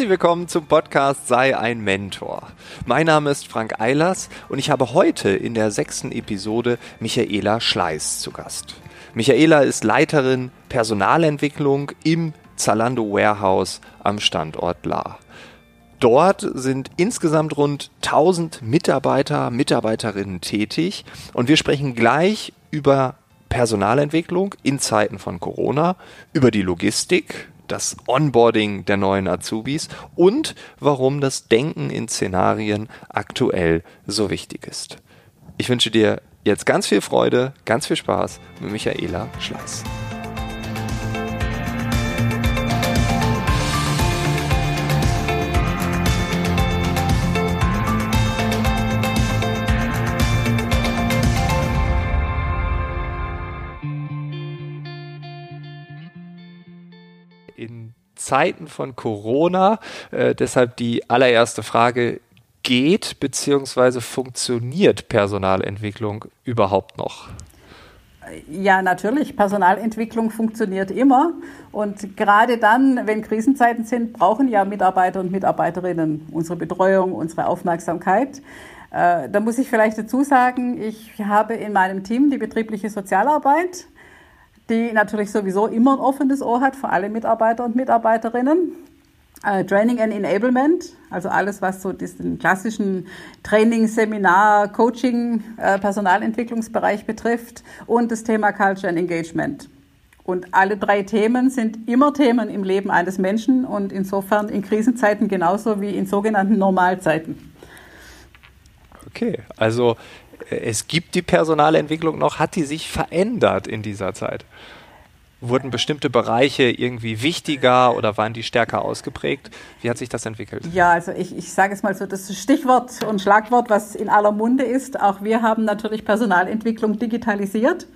Herzlich willkommen zum Podcast Sei ein Mentor. Mein Name ist Frank Eilers und ich habe heute in der sechsten Episode Michaela Schleiß zu Gast. Michaela ist Leiterin Personalentwicklung im Zalando Warehouse am Standort La. Dort sind insgesamt rund 1000 Mitarbeiter, Mitarbeiterinnen tätig und wir sprechen gleich über Personalentwicklung in Zeiten von Corona, über die Logistik, das Onboarding der neuen Azubis und warum das Denken in Szenarien aktuell so wichtig ist. Ich wünsche dir jetzt ganz viel Freude, ganz viel Spaß mit Michaela Schleiß. Zeiten von Corona. Äh, deshalb die allererste Frage, geht bzw. funktioniert Personalentwicklung überhaupt noch? Ja, natürlich. Personalentwicklung funktioniert immer. Und gerade dann, wenn Krisenzeiten sind, brauchen ja Mitarbeiter und Mitarbeiterinnen unsere Betreuung, unsere Aufmerksamkeit. Äh, da muss ich vielleicht dazu sagen, ich habe in meinem Team die betriebliche Sozialarbeit die natürlich sowieso immer ein offenes Ohr hat für alle Mitarbeiter und Mitarbeiterinnen. Äh, Training and Enablement, also alles, was so diesen klassischen Training, Seminar, Coaching, äh, Personalentwicklungsbereich betrifft und das Thema Culture and Engagement. Und alle drei Themen sind immer Themen im Leben eines Menschen und insofern in Krisenzeiten genauso wie in sogenannten Normalzeiten. Okay, also es gibt die Personalentwicklung noch, hat die sich verändert in dieser Zeit? Wurden bestimmte Bereiche irgendwie wichtiger oder waren die stärker ausgeprägt? Wie hat sich das entwickelt? Ja, also ich, ich sage es mal so, das Stichwort und Schlagwort, was in aller Munde ist. Auch wir haben natürlich Personalentwicklung digitalisiert.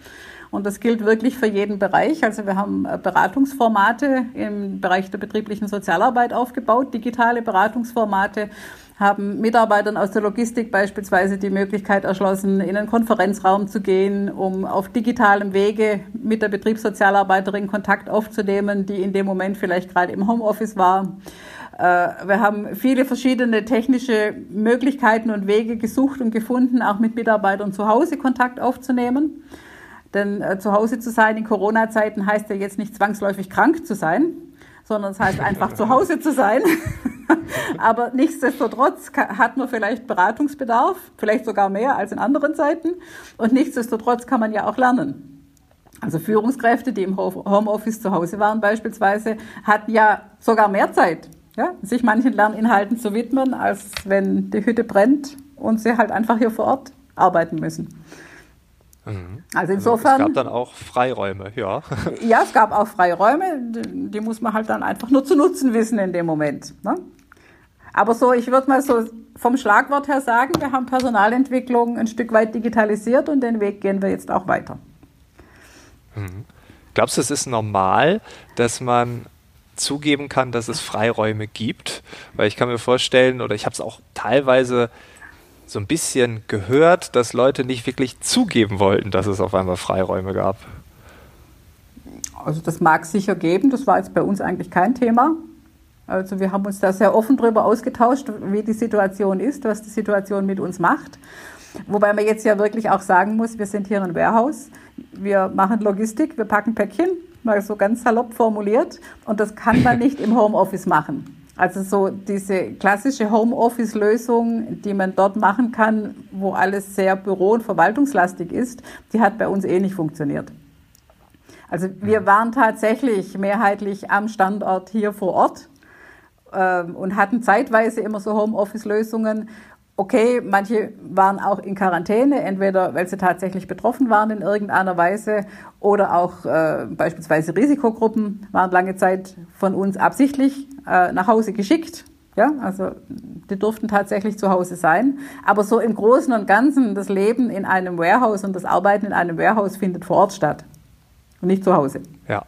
Und das gilt wirklich für jeden Bereich. Also wir haben äh, Beratungsformate im Bereich der betrieblichen Sozialarbeit aufgebaut, digitale Beratungsformate haben Mitarbeitern aus der Logistik beispielsweise die Möglichkeit erschlossen, in einen Konferenzraum zu gehen, um auf digitalem Wege mit der Betriebssozialarbeiterin Kontakt aufzunehmen, die in dem Moment vielleicht gerade im Homeoffice war. Äh, wir haben viele verschiedene technische Möglichkeiten und Wege gesucht und gefunden, auch mit Mitarbeitern zu Hause Kontakt aufzunehmen. Denn äh, zu Hause zu sein in Corona-Zeiten heißt ja jetzt nicht zwangsläufig krank zu sein, sondern es heißt einfach zu Hause zu sein. Aber nichtsdestotrotz hat man vielleicht Beratungsbedarf, vielleicht sogar mehr als in anderen Zeiten. Und nichtsdestotrotz kann man ja auch lernen. Also Führungskräfte, die im Homeoffice zu Hause waren beispielsweise, hatten ja sogar mehr Zeit, ja, sich manchen Lerninhalten zu widmen, als wenn die Hütte brennt und sie halt einfach hier vor Ort arbeiten müssen. Mhm. Also insofern. Also es gab dann auch Freiräume, ja. Ja, es gab auch Freiräume, die muss man halt dann einfach nur zu nutzen wissen in dem Moment. Ne? Aber so, ich würde mal so vom Schlagwort her sagen, wir haben Personalentwicklung ein Stück weit digitalisiert und den Weg gehen wir jetzt auch weiter. Mhm. Glaubst du, es ist normal, dass man zugeben kann, dass es Freiräume gibt? Weil ich kann mir vorstellen, oder ich habe es auch teilweise so ein bisschen gehört, dass Leute nicht wirklich zugeben wollten, dass es auf einmal Freiräume gab. Also das mag es sicher geben, das war jetzt bei uns eigentlich kein Thema. Also wir haben uns da sehr offen darüber ausgetauscht, wie die Situation ist, was die Situation mit uns macht. Wobei man jetzt ja wirklich auch sagen muss, wir sind hier ein Warehouse, wir machen Logistik, wir packen Päckchen, mal so ganz salopp formuliert, und das kann man nicht im Homeoffice machen. Also so diese klassische Homeoffice-Lösung, die man dort machen kann, wo alles sehr büro- und verwaltungslastig ist, die hat bei uns eh nicht funktioniert. Also wir mhm. waren tatsächlich mehrheitlich am Standort hier vor Ort ähm, und hatten zeitweise immer so Homeoffice-Lösungen. Okay, manche waren auch in Quarantäne, entweder weil sie tatsächlich betroffen waren in irgendeiner Weise oder auch äh, beispielsweise Risikogruppen waren lange Zeit von uns absichtlich äh, nach Hause geschickt. Ja, also die durften tatsächlich zu Hause sein. Aber so im Großen und Ganzen, das Leben in einem Warehouse und das Arbeiten in einem Warehouse findet vor Ort statt und nicht zu Hause. Ja.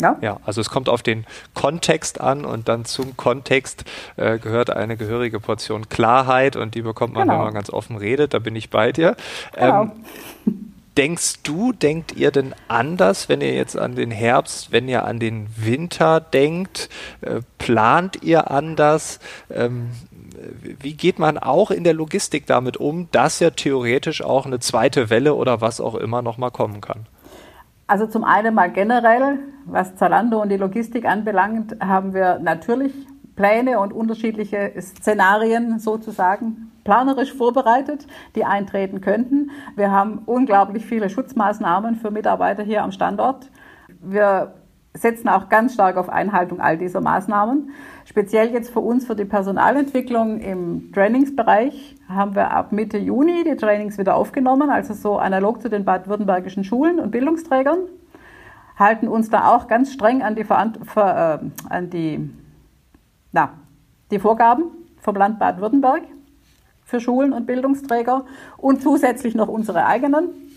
Ja? ja, also es kommt auf den Kontext an und dann zum Kontext äh, gehört eine gehörige Portion Klarheit und die bekommt man, genau. wenn man ganz offen redet. Da bin ich bei dir. Genau. Ähm, denkst du, denkt ihr denn anders, wenn ihr jetzt an den Herbst, wenn ihr an den Winter denkt? Äh, plant ihr anders? Ähm, wie geht man auch in der Logistik damit um, dass ja theoretisch auch eine zweite Welle oder was auch immer nochmal kommen kann? Also zum einen mal generell, was Zalando und die Logistik anbelangt, haben wir natürlich Pläne und unterschiedliche Szenarien sozusagen planerisch vorbereitet, die eintreten könnten. Wir haben unglaublich viele Schutzmaßnahmen für Mitarbeiter hier am Standort. Wir setzen auch ganz stark auf Einhaltung all dieser Maßnahmen. Speziell jetzt für uns, für die Personalentwicklung im Trainingsbereich, haben wir ab Mitte Juni die Trainings wieder aufgenommen, also so analog zu den baden-württembergischen Schulen und Bildungsträgern. Halten uns da auch ganz streng an die, Verant äh, an die, na, die Vorgaben vom Land Baden-Württemberg für Schulen und Bildungsträger und zusätzlich noch unsere eigenen.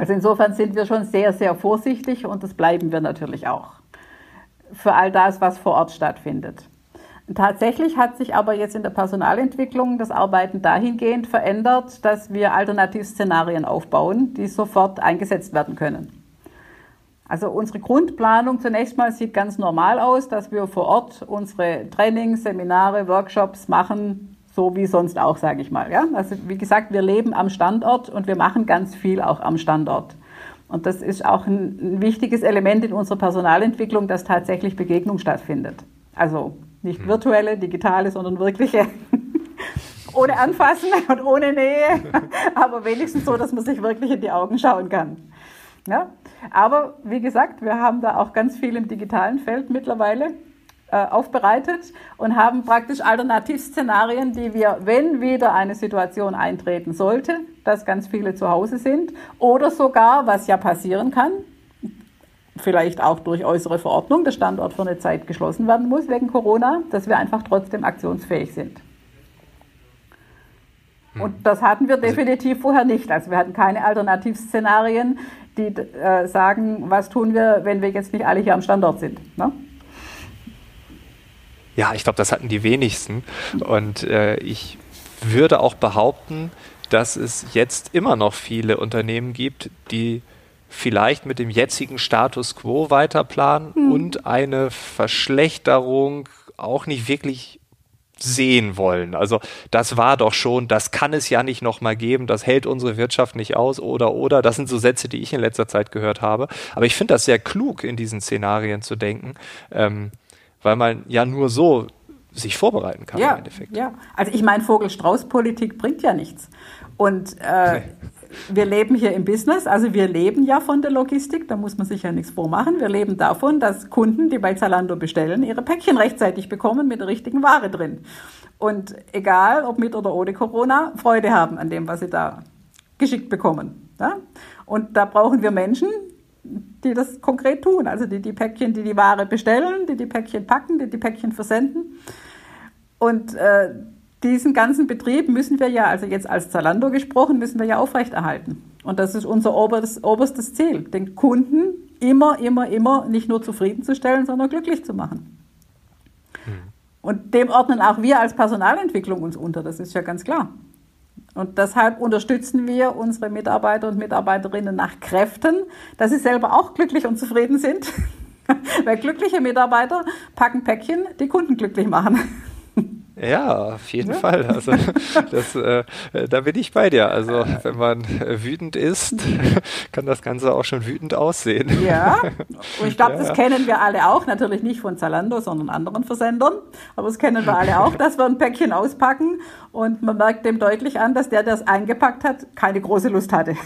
Also insofern sind wir schon sehr, sehr vorsichtig und das bleiben wir natürlich auch für all das, was vor Ort stattfindet. Tatsächlich hat sich aber jetzt in der Personalentwicklung das Arbeiten dahingehend verändert, dass wir Alternativszenarien aufbauen, die sofort eingesetzt werden können. Also unsere Grundplanung zunächst mal sieht ganz normal aus, dass wir vor Ort unsere Trainings, Seminare, Workshops machen, so wie sonst auch, sage ich mal. Ja? Also wie gesagt, wir leben am Standort und wir machen ganz viel auch am Standort. Und das ist auch ein, wichtiges Element in unserer Personalentwicklung, dass tatsächlich Begegnung stattfindet. Also nicht hm. virtuelle, digitale, sondern wirkliche. ohne Anfassen und ohne Nähe, aber wenigstens so, dass man sich wirklich in die Augen schauen kann. Ja? Aber wie gesagt, wir haben da auch ganz viel im digitalen Feld mittlerweile aufbereitet und haben praktisch Alternativszenarien, die wir, wenn wieder eine Situation eintreten sollte, dass ganz viele zu Hause sind oder sogar, was ja passieren kann, vielleicht auch durch äußere Verordnung, der Standort für eine Zeit geschlossen werden muss wegen Corona, dass wir einfach trotzdem aktionsfähig sind. Hm. Und das hatten wir also definitiv vorher nicht. Also wir hatten keine Alternativszenarien, die äh, sagen, was tun wir, wenn wir jetzt nicht alle hier am Standort sind. Ne? Ja, ich glaube, das hatten die wenigsten. Und äh, ich würde auch behaupten, dass es jetzt immer noch viele Unternehmen gibt, die vielleicht mit dem jetzigen Status quo weiterplanen mhm. und eine Verschlechterung auch nicht wirklich sehen wollen. Also das war doch schon, das kann es ja nicht nochmal geben, das hält unsere Wirtschaft nicht aus oder oder. Das sind so Sätze, die ich in letzter Zeit gehört habe. Aber ich finde das sehr klug, in diesen Szenarien zu denken. Ähm, weil man ja nur so sich vorbereiten kann ja, im Endeffekt. Ja, also ich meine, Vogel-Strauß-Politik bringt ja nichts. Und äh, nee. wir leben hier im Business, also wir leben ja von der Logistik, da muss man sich ja nichts vormachen. Wir leben davon, dass Kunden, die bei Zalando bestellen, ihre Päckchen rechtzeitig bekommen mit der richtigen Ware drin. Und egal, ob mit oder ohne Corona, Freude haben an dem, was sie da geschickt bekommen. Ja? Und da brauchen wir Menschen, die das konkret tun. Also die die Päckchen, die die Ware bestellen, die die Päckchen packen, die die Päckchen versenden. Und äh, diesen ganzen Betrieb müssen wir ja, also jetzt als Zalando gesprochen, müssen wir ja aufrechterhalten. Und das ist unser oberstes, oberstes Ziel, den Kunden immer, immer, immer nicht nur zufriedenzustellen, sondern glücklich zu machen. Hm. Und dem ordnen auch wir als Personalentwicklung uns unter, das ist ja ganz klar. Und deshalb unterstützen wir unsere Mitarbeiter und Mitarbeiterinnen nach Kräften, dass sie selber auch glücklich und zufrieden sind. Weil glückliche Mitarbeiter packen Päckchen, die Kunden glücklich machen. Ja, auf jeden ja. Fall. Also das, äh, da bin ich bei dir. Also wenn man wütend ist, kann das Ganze auch schon wütend aussehen. Ja, und ich glaube, ja. das kennen wir alle auch. Natürlich nicht von Zalando, sondern anderen Versendern. Aber das kennen wir alle auch, dass wir ein Päckchen auspacken und man merkt dem deutlich an, dass der, der es eingepackt hat, keine große Lust hatte.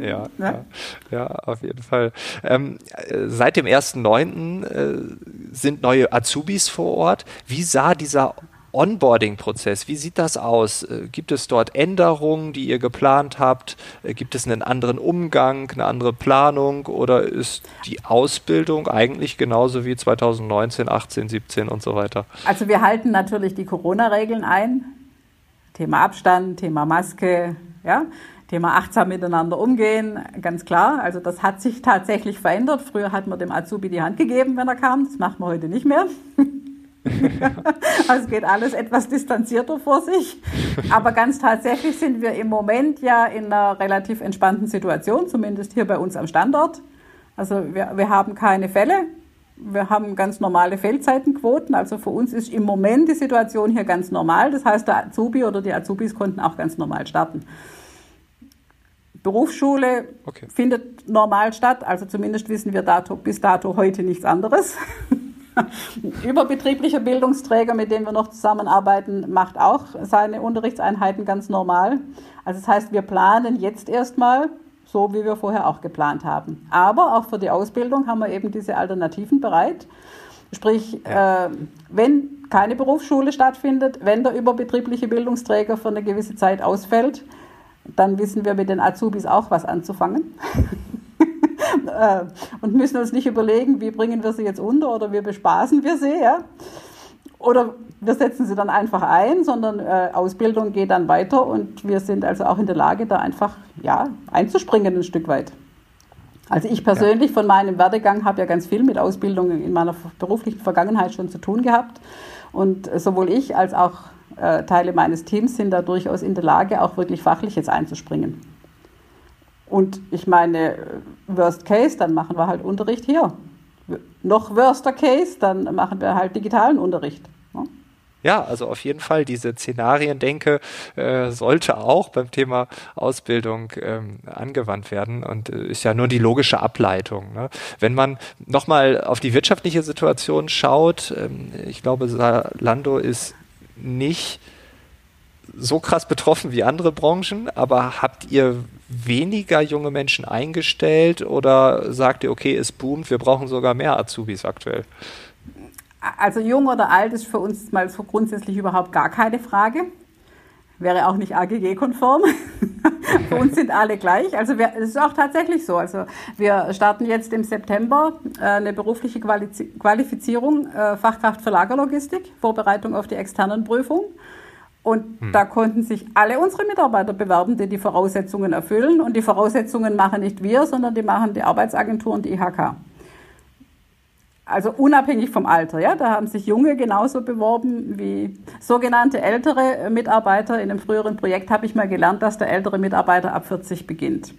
Ja, ja, ja, auf jeden Fall. Ähm, seit dem 1.9. Äh, sind neue Azubis vor Ort. Wie sah dieser Onboarding-Prozess, wie sieht das aus? Äh, gibt es dort Änderungen, die ihr geplant habt? Äh, gibt es einen anderen Umgang, eine andere Planung oder ist die Ausbildung eigentlich genauso wie 2019, 18, 17 und so weiter? Also wir halten natürlich die Corona-Regeln ein. Thema Abstand, Thema Maske, ja, Thema achtsam miteinander umgehen, ganz klar. Also das hat sich tatsächlich verändert. Früher hat man dem Azubi die Hand gegeben, wenn er kam. Das macht man heute nicht mehr. also es geht alles etwas distanzierter vor sich. Aber ganz tatsächlich sind wir im Moment ja in einer relativ entspannten Situation, zumindest hier bei uns am Standort. Also wir, wir haben keine Fälle. Wir haben ganz normale Feldzeitenquoten. Also für uns ist im Moment die Situation hier ganz normal. Das heißt, der Azubi oder die Azubis konnten auch ganz normal starten. Berufsschule okay. findet normal statt. Also zumindest wissen wir dato, bis dato heute nichts anderes. Überbetrieblicher Bildungsträger, mit dem wir noch zusammenarbeiten, macht auch seine Unterrichtseinheiten ganz normal. Also das heißt, wir planen jetzt erstmal so, wie wir vorher auch geplant haben. Aber auch für die Ausbildung haben wir eben diese Alternativen bereit. Sprich, ja. äh, wenn keine Berufsschule stattfindet, wenn der überbetriebliche Bildungsträger für eine gewisse Zeit ausfällt, dann wissen wir mit den Azubis auch was anzufangen. Äh, und müssen uns nicht überlegen, wie bringen wir sie jetzt unter oder wie bespaßen wir sie. Ja? Oder wir setzen sie dann einfach ein, sondern äh, Ausbildung geht dann weiter und wir sind also auch in der Lage, da einfach ja, einzuspringen ein Stück weit. Also ich persönlich ja. von meinem Werdegang habe ja ganz viel mit Ausbildung in meiner beruflichen Vergangenheit schon zu tun gehabt. Und sowohl ich als auch äh, Teile meines Teams sind da durchaus in der Lage, auch wirklich fachlich jetzt einzuspringen. Und ich meine, Worst Case, dann machen wir halt Unterricht hier. Noch worster Case, dann machen wir halt digitalen Unterricht. Ne? Ja, also auf jeden Fall diese Szenarien-Denke äh, sollte auch beim Thema Ausbildung ähm, angewandt werden und äh, ist ja nur die logische Ableitung. Ne? Wenn man nochmal auf die wirtschaftliche Situation schaut, ähm, ich glaube, Salando ist nicht so krass betroffen wie andere Branchen, aber habt ihr weniger junge Menschen eingestellt oder sagt ihr, okay, es boomt, wir brauchen sogar mehr Azubis aktuell? Also jung oder alt ist für uns mal so grundsätzlich überhaupt gar keine Frage. Wäre auch nicht AGG-konform. für uns sind alle gleich. Also es ist auch tatsächlich so. Also wir starten jetzt im September äh, eine berufliche Qualifizierung äh, Fachkraft für Lagerlogistik, Vorbereitung auf die externen Prüfungen. Und hm. da konnten sich alle unsere Mitarbeiter bewerben, die die Voraussetzungen erfüllen. Und die Voraussetzungen machen nicht wir, sondern die machen die Arbeitsagentur und die IHK. Also unabhängig vom Alter, ja. Da haben sich Junge genauso beworben wie sogenannte ältere Mitarbeiter. In einem früheren Projekt habe ich mal gelernt, dass der ältere Mitarbeiter ab 40 beginnt.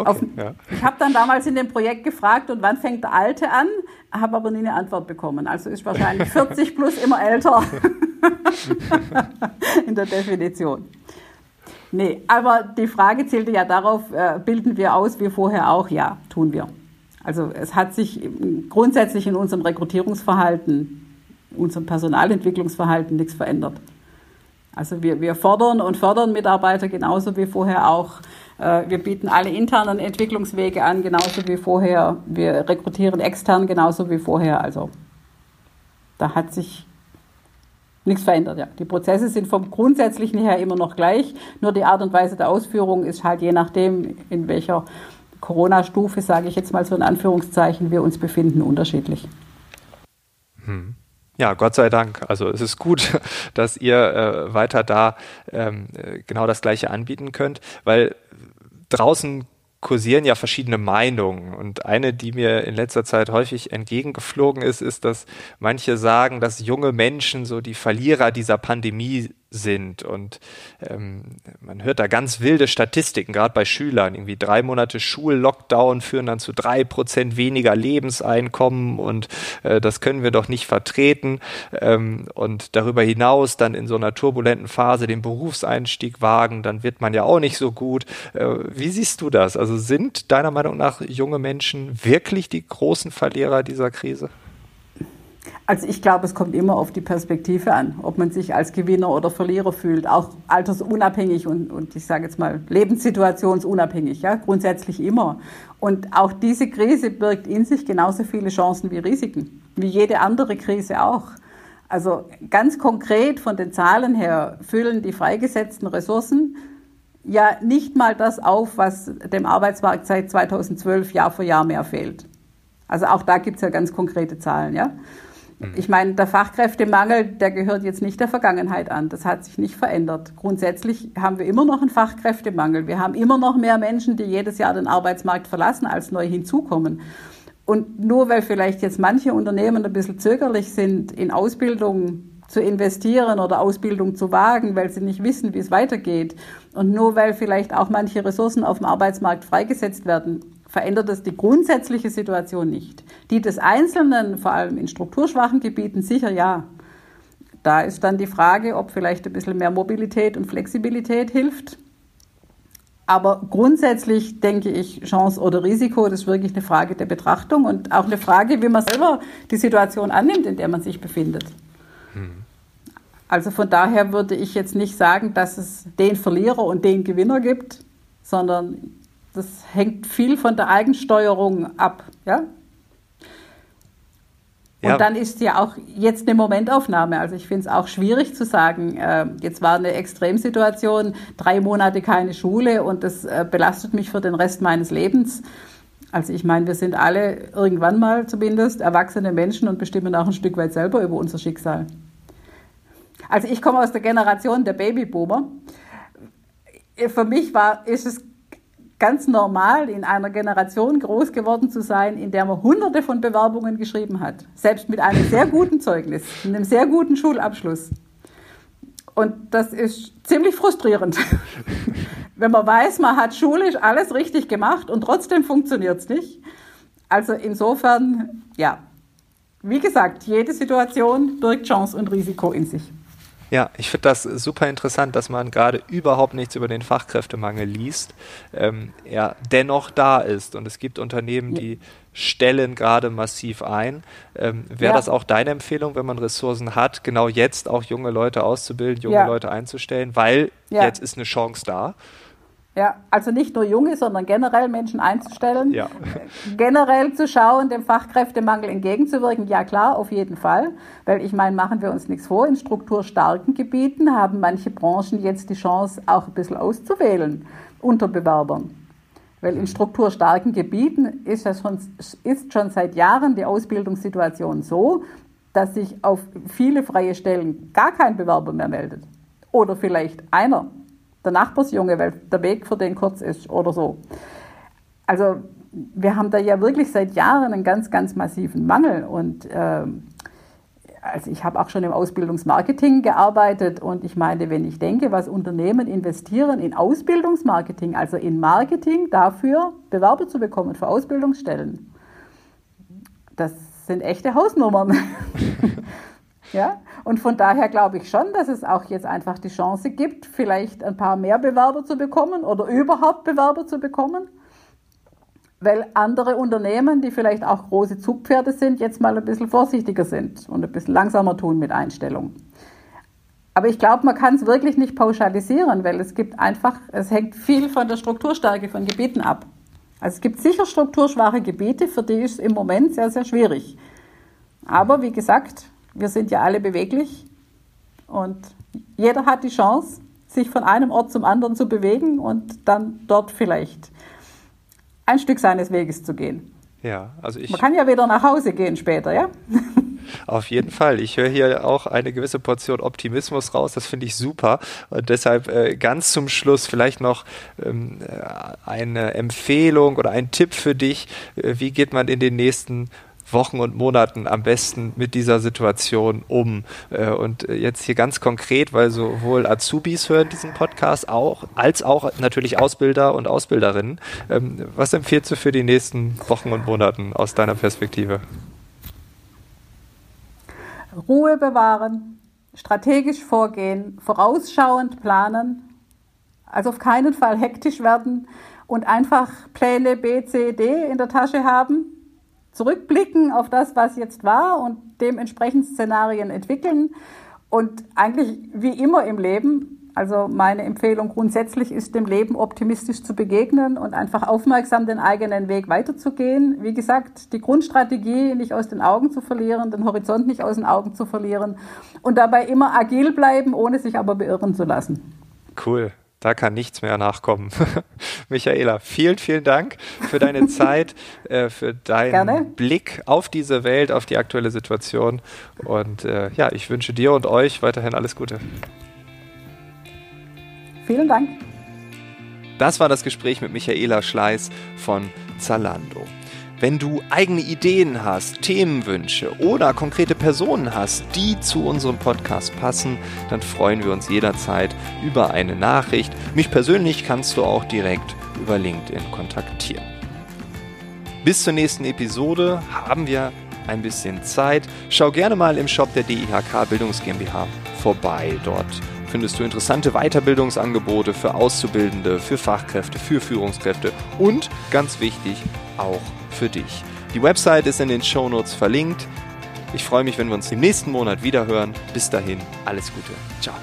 Okay, Auf, ja. Ich habe dann damals in dem Projekt gefragt, und wann fängt der Alte an? Habe aber nie eine Antwort bekommen. Also ist wahrscheinlich 40 plus immer älter. in der Definition. Nee, aber die Frage zählte ja darauf, äh, bilden wir aus wie vorher auch? Ja, tun wir. Also es hat sich grundsätzlich in unserem Rekrutierungsverhalten, unserem Personalentwicklungsverhalten nichts verändert. Also wir, wir fordern und fördern Mitarbeiter genauso wie vorher auch. Äh, wir bieten alle internen Entwicklungswege an, genauso wie vorher. Wir rekrutieren extern genauso wie vorher. Also da hat sich nichts verändert, ja. Die Prozesse sind vom Grundsätzlichen her immer noch gleich, nur die Art und Weise der Ausführung ist halt je nachdem, in welcher Corona-Stufe, sage ich jetzt mal so in Anführungszeichen, wir uns befinden, unterschiedlich. Hm. Ja, Gott sei Dank. Also es ist gut, dass ihr äh, weiter da ähm, äh, genau das Gleiche anbieten könnt, weil draußen kursieren ja verschiedene Meinungen. Und eine, die mir in letzter Zeit häufig entgegengeflogen ist, ist, dass manche sagen, dass junge Menschen so die Verlierer dieser Pandemie sind. Und ähm, man hört da ganz wilde Statistiken, gerade bei Schülern. Irgendwie drei Monate Schullockdown führen dann zu drei Prozent weniger Lebenseinkommen und äh, das können wir doch nicht vertreten. Ähm, und darüber hinaus dann in so einer turbulenten Phase den Berufseinstieg wagen, dann wird man ja auch nicht so gut. Äh, wie siehst du das? Also sind deiner Meinung nach junge Menschen wirklich die großen Verlierer dieser Krise? Also ich glaube, es kommt immer auf die Perspektive an, ob man sich als Gewinner oder Verlierer fühlt, auch altersunabhängig und, und ich sage jetzt mal lebenssituationsunabhängig, ja, grundsätzlich immer. Und auch diese Krise birgt in sich genauso viele Chancen wie Risiken, wie jede andere Krise auch. Also ganz konkret von den Zahlen her füllen die freigesetzten Ressourcen ja nicht mal das auf, was dem Arbeitsmarkt seit 2012 Jahr für Jahr mehr fehlt. Also auch da gibt es ja ganz konkrete Zahlen, ja. Mhm. Ich meine, der Fachkräftemangel, der gehört jetzt nicht der Vergangenheit an. Das hat sich nicht verändert. Grundsätzlich haben wir immer noch einen Fachkräftemangel. Wir haben immer noch mehr Menschen, die jedes Jahr den Arbeitsmarkt verlassen, als neu hinzukommen. Und nur weil vielleicht jetzt manche Unternehmen ein bisschen zögerlich sind, in Ausbildung zu investieren oder Ausbildung zu wagen, weil sie nicht wissen, wie es weitergeht. Und nur weil vielleicht auch manche Ressourcen auf dem Arbeitsmarkt freigesetzt werden, verändert es die grundsätzliche Situation nicht. Die des Einzelnen, vor allem in strukturschwachen Gebieten, sicher ja. Da ist dann die Frage, ob vielleicht ein bisschen mehr Mobilität und Flexibilität hilft. Aber grundsätzlich denke ich, Chance oder Risiko, das ist wirklich eine Frage der Betrachtung und auch eine Frage, wie man selber die Situation annimmt, in der man sich befindet. Hm. Also von daher würde ich jetzt nicht sagen, dass es den Verlierer und den Gewinner gibt, sondern das hängt viel von der Eigensteuerung ab. Ja? Und dann ist ja auch jetzt eine Momentaufnahme. Also ich finde es auch schwierig zu sagen, äh, jetzt war eine Extremsituation, drei Monate keine Schule und das äh, belastet mich für den Rest meines Lebens. Also ich meine, wir sind alle irgendwann mal zumindest erwachsene Menschen und bestimmen auch ein Stück weit selber über unser Schicksal. Also ich komme aus der Generation der Babyboomer. Für mich war, ist es ganz normal, in einer Generation groß geworden zu sein, in der man hunderte von Bewerbungen geschrieben hat. Selbst mit einem sehr guten Zeugnis, mit einem sehr guten Schulabschluss. Und das ist ziemlich frustrierend. Wenn man weiß, man hat schulisch alles richtig gemacht und trotzdem funktioniert es nicht. Also insofern, ja, wie gesagt, jede Situation birgt Chance und Risiko in sich. Ja, ich finde das super interessant, dass man gerade überhaupt nichts über den Fachkräftemangel liest, ähm, er dennoch da ist. Und es gibt Unternehmen, die stellen gerade massiv ein. Ähm, Wäre ja. das auch deine Empfehlung, wenn man Ressourcen hat, genau jetzt auch junge Leute auszubilden, junge ja. Leute einzustellen, weil ja. jetzt ist eine Chance da? Ja, also nicht nur Junge, sondern generell Menschen einzustellen. Ja. Generell zu schauen, dem Fachkräftemangel entgegenzuwirken. Ja klar, auf jeden Fall. Weil ich meine, machen wir uns nichts vor, in strukturstarken Gebieten haben manche Branchen jetzt die Chance, auch ein bisschen auszuwählen unter Bewerbern. Weil in strukturstarken Gebieten ist, das schon, ist schon seit Jahren die Ausbildungssituation so, dass sich auf viele freie Stellen gar kein Bewerber mehr meldet. Oder vielleicht einer der Nachbarsjunge, weil der Weg für den kurz ist oder so. Also wir haben da ja wirklich seit Jahren einen ganz, ganz massiven Mangel und äh, also ich habe auch schon im Ausbildungsmarketing gearbeitet und ich meine, wenn ich denke, was Unternehmen investieren in Ausbildungsmarketing, also in Marketing dafür, Bewerber zu bekommen für Ausbildungsstellen, das sind echte Hausnummern. Ja? Und von daher glaube ich schon, dass es auch jetzt einfach die Chance gibt, vielleicht ein paar mehr Bewerber zu bekommen oder überhaupt Bewerber zu bekommen. Weil andere Unternehmen, die vielleicht auch große Zugpferde sind, jetzt mal ein bisschen vorsichtiger sind und ein bisschen langsamer tun mit Einstellung. Aber ich glaube, man kann es wirklich nicht pauschalisieren, weil es gibt einfach, es hängt viel von der Strukturstärke von Gebieten ab. Also es gibt sicher strukturschwache Gebiete, für die ist es im Moment sehr, sehr schwierig. Aber wie gesagt, wir sind ja alle beweglich und jeder hat die Chance, sich von einem Ort zum anderen zu bewegen und dann dort vielleicht ein Stück seines Weges zu gehen. Ja, also ich. Man kann ja wieder nach Hause gehen später, ja? Auf jeden Fall. Ich höre hier auch eine gewisse Portion Optimismus raus. Das finde ich super. Und deshalb äh, ganz zum Schluss vielleicht noch ähm, äh, eine Empfehlung oder ein Tipp für dich. Äh, wie geht man in den nächsten Wochen und Monaten am besten mit dieser Situation um? Äh, und äh, jetzt hier ganz konkret, weil sowohl Azubis hören diesen Podcast auch, als auch natürlich Ausbilder und Ausbilderinnen. Ähm, was empfiehlst du für die nächsten Wochen und Monaten aus deiner Perspektive? Ruhe bewahren, strategisch vorgehen, vorausschauend planen, also auf keinen Fall hektisch werden und einfach Pläne B, C, D in der Tasche haben zurückblicken auf das, was jetzt war und dementsprechend Szenarien entwickeln. Und eigentlich wie immer im Leben, also meine Empfehlung grundsätzlich ist, dem Leben optimistisch zu begegnen und einfach aufmerksam den eigenen Weg weiterzugehen. Wie gesagt, die Grundstrategie nicht aus den Augen zu verlieren, den Horizont nicht aus den Augen zu verlieren und dabei immer agil bleiben, ohne sich aber beirren zu lassen. Cool. Da kann nichts mehr nachkommen. Michaela, vielen, vielen Dank für deine Zeit, äh, für deinen Gerne. Blick auf diese Welt, auf die aktuelle Situation. Und äh, ja, ich wünsche dir und euch weiterhin alles Gute. Vielen Dank. Das war das Gespräch mit Michaela Schleiß von Zalando. Wenn du eigene Ideen hast, Themenwünsche oder konkrete Personen hast, die zu unserem Podcast passen, dann freuen wir uns jederzeit über eine Nachricht. Mich persönlich kannst du auch direkt über LinkedIn kontaktieren. Bis zur nächsten Episode haben wir ein bisschen Zeit. Schau gerne mal im Shop der DIHK Bildungs GmbH vorbei. Dort findest du interessante Weiterbildungsangebote für Auszubildende, für Fachkräfte, für Führungskräfte und ganz wichtig auch für dich. Die Website ist in den Shownotes verlinkt. Ich freue mich, wenn wir uns im nächsten Monat wieder hören. Bis dahin, alles Gute. Ciao.